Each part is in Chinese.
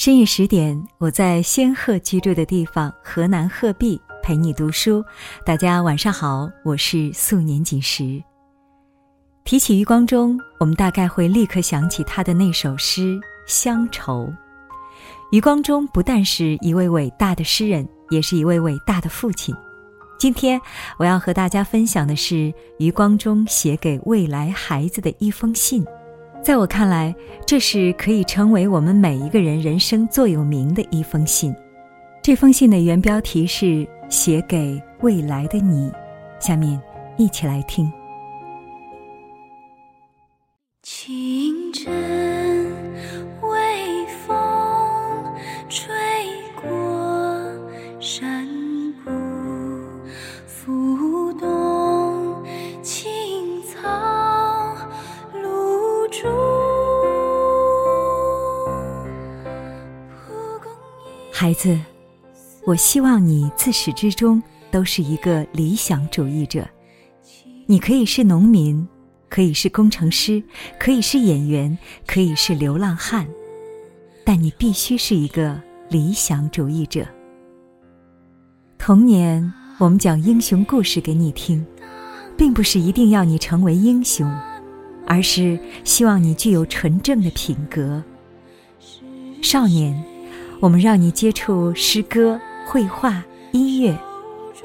深夜十点，我在仙鹤居住的地方河南鹤壁陪你读书。大家晚上好，我是素年锦时。提起余光中，我们大概会立刻想起他的那首诗《乡愁》。余光中不但是一位伟大的诗人，也是一位伟大的父亲。今天我要和大家分享的是余光中写给未来孩子的一封信。在我看来，这是可以成为我们每一个人人生座右铭的一封信。这封信的原标题是《写给未来的你》，下面一起来听。子，我希望你自始至终都是一个理想主义者。你可以是农民。可以是工程师，可以是演员，可以是流浪汉，但你必须是一个理想主义者。童年，我们讲英雄故事给你听，并不是一定要你成为英雄，而是希望你具有纯正的品格。少年，我们让你接触诗歌、绘画、音乐，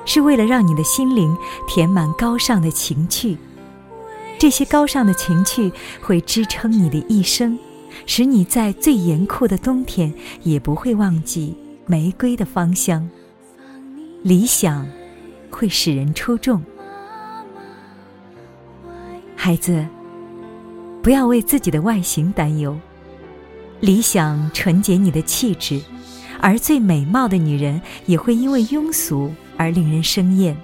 是为了让你的心灵填满高尚的情趣。这些高尚的情趣会支撑你的一生，使你在最严酷的冬天也不会忘记玫瑰的芳香。理想会使人出众，孩子，不要为自己的外形担忧。理想纯洁你的气质，而最美貌的女人也会因为庸俗而令人生厌。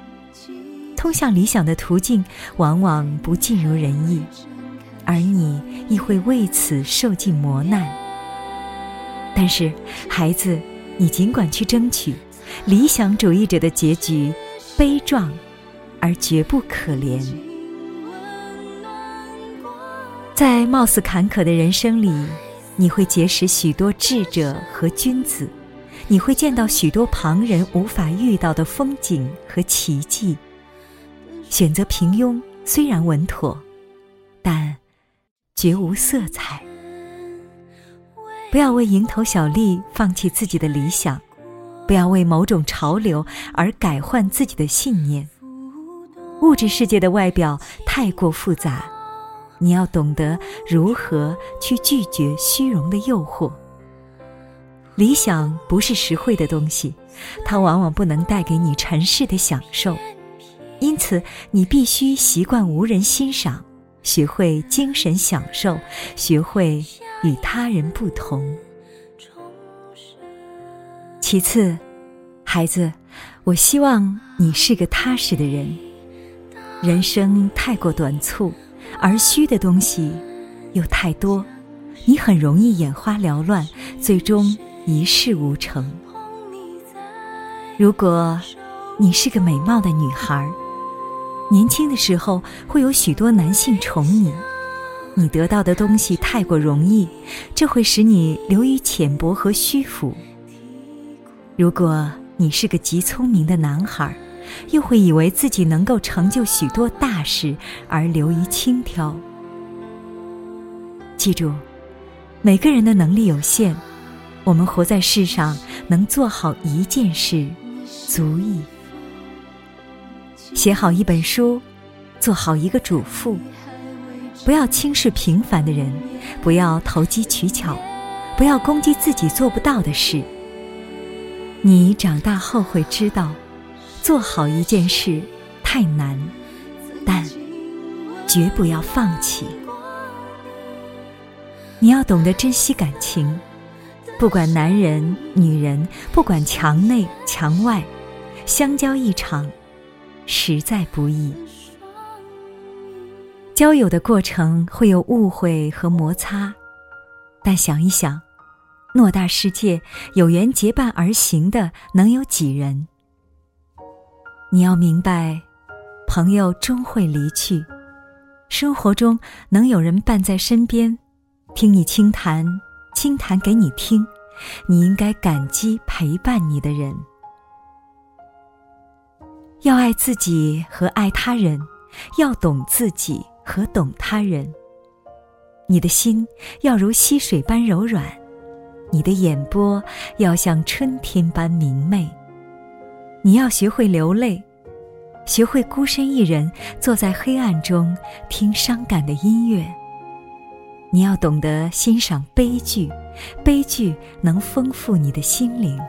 通向理想的途径往往不尽如人意，而你亦会为此受尽磨难。但是，孩子，你尽管去争取。理想主义者的结局悲壮，而绝不可怜。在貌似坎坷的人生里，你会结识许多智者和君子，你会见到许多旁人无法遇到的风景和奇迹。选择平庸虽然稳妥，但绝无色彩。不要为蝇头小利放弃自己的理想，不要为某种潮流而改换自己的信念。物质世界的外表太过复杂，你要懂得如何去拒绝虚荣的诱惑。理想不是实惠的东西，它往往不能带给你尘世的享受。因此，你必须习惯无人欣赏，学会精神享受，学会与他人不同。其次，孩子，我希望你是个踏实的人。人生太过短促，而虚的东西又太多，你很容易眼花缭乱，最终一事无成。如果你是个美貌的女孩，年轻的时候会有许多男性宠你，你得到的东西太过容易，这会使你流于浅薄和虚浮。如果你是个极聪明的男孩，又会以为自己能够成就许多大事而流于轻佻。记住，每个人的能力有限，我们活在世上能做好一件事，足矣。写好一本书，做好一个主妇，不要轻视平凡的人，不要投机取巧，不要攻击自己做不到的事。你长大后会知道，做好一件事太难，但绝不要放弃。你要懂得珍惜感情，不管男人女人，不管墙内墙外，相交一场。实在不易。交友的过程会有误会和摩擦，但想一想，偌大世界，有缘结伴而行的能有几人？你要明白，朋友终会离去，生活中能有人伴在身边，听你轻谈，轻谈给你听，你应该感激陪伴你的人。要爱自己和爱他人，要懂自己和懂他人。你的心要如溪水般柔软，你的眼波要像春天般明媚。你要学会流泪，学会孤身一人坐在黑暗中听伤感的音乐。你要懂得欣赏悲剧，悲剧能丰富你的心灵。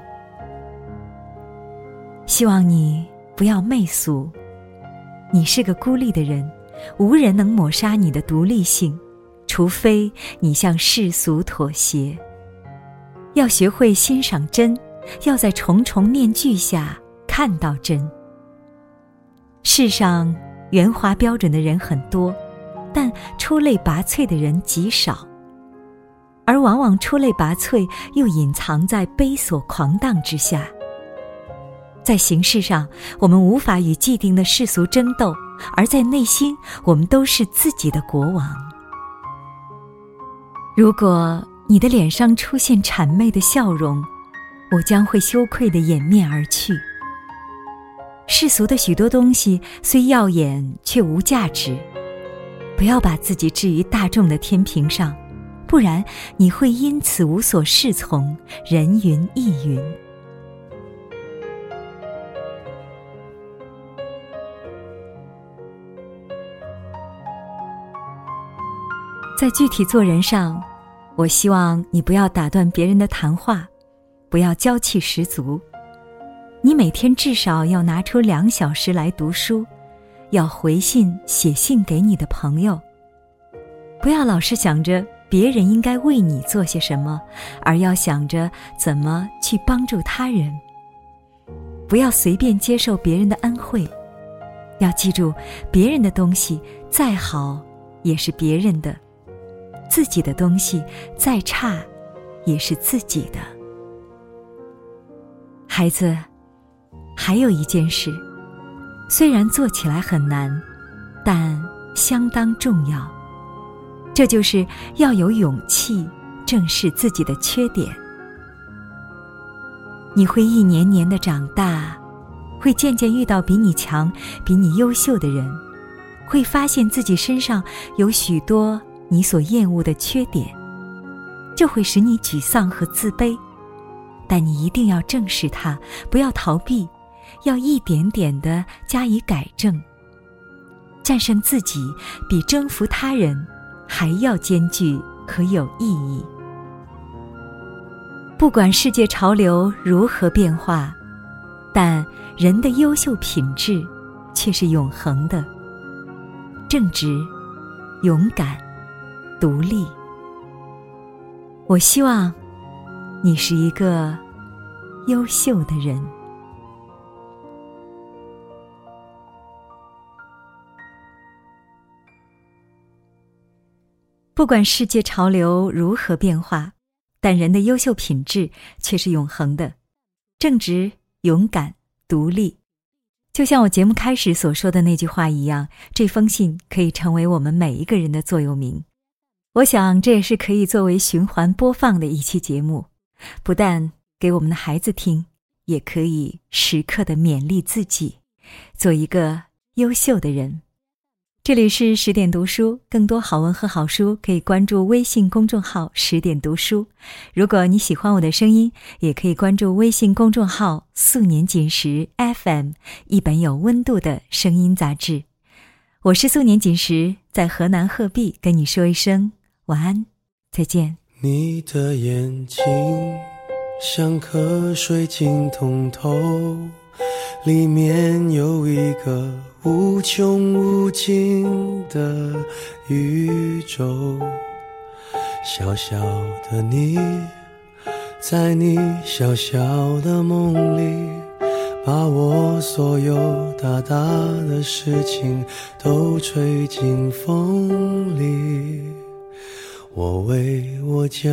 希望你。不要媚俗，你是个孤立的人，无人能抹杀你的独立性，除非你向世俗妥协。要学会欣赏真，要在重重面具下看到真。世上圆滑标准的人很多，但出类拔萃的人极少，而往往出类拔萃又隐藏在悲琐狂荡之下。在形式上，我们无法与既定的世俗争斗；而在内心，我们都是自己的国王。如果你的脸上出现谄媚的笑容，我将会羞愧的掩面而去。世俗的许多东西虽耀眼，却无价值。不要把自己置于大众的天平上，不然你会因此无所适从，人云亦云。在具体做人上，我希望你不要打断别人的谈话，不要娇气十足。你每天至少要拿出两小时来读书，要回信写信给你的朋友。不要老是想着别人应该为你做些什么，而要想着怎么去帮助他人。不要随便接受别人的恩惠，要记住，别人的东西再好也是别人的。自己的东西再差，也是自己的。孩子，还有一件事，虽然做起来很难，但相当重要。这就是要有勇气正视自己的缺点。你会一年年的长大，会渐渐遇到比你强、比你优秀的人，会发现自己身上有许多。你所厌恶的缺点，就会使你沮丧和自卑，但你一定要正视它，不要逃避，要一点点的加以改正。战胜自己，比征服他人还要艰巨和有意义。不管世界潮流如何变化，但人的优秀品质却是永恒的：正直、勇敢。独立。我希望你是一个优秀的人。不管世界潮流如何变化，但人的优秀品质却是永恒的：正直、勇敢、独立。就像我节目开始所说的那句话一样，这封信可以成为我们每一个人的座右铭。我想，这也是可以作为循环播放的一期节目，不但给我们的孩子听，也可以时刻的勉励自己，做一个优秀的人。这里是十点读书，更多好文和好书可以关注微信公众号“十点读书”。如果你喜欢我的声音，也可以关注微信公众号“素年锦时 FM”，一本有温度的声音杂志。我是素年锦时，在河南鹤壁跟你说一声。晚安，再见。你的眼睛像颗水晶通透，里面有一个无穷无尽的宇宙。小小的你，在你小小的梦里，把我所有大大的事情都吹进风里。我为我将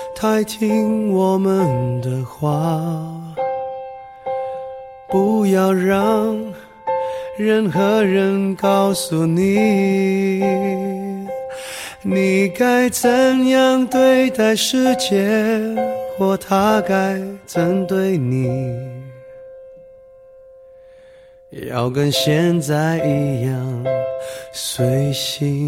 太听我们的话，不要让任何人告诉你。你该怎样对待世界，或他该怎对你？要跟现在一样随性，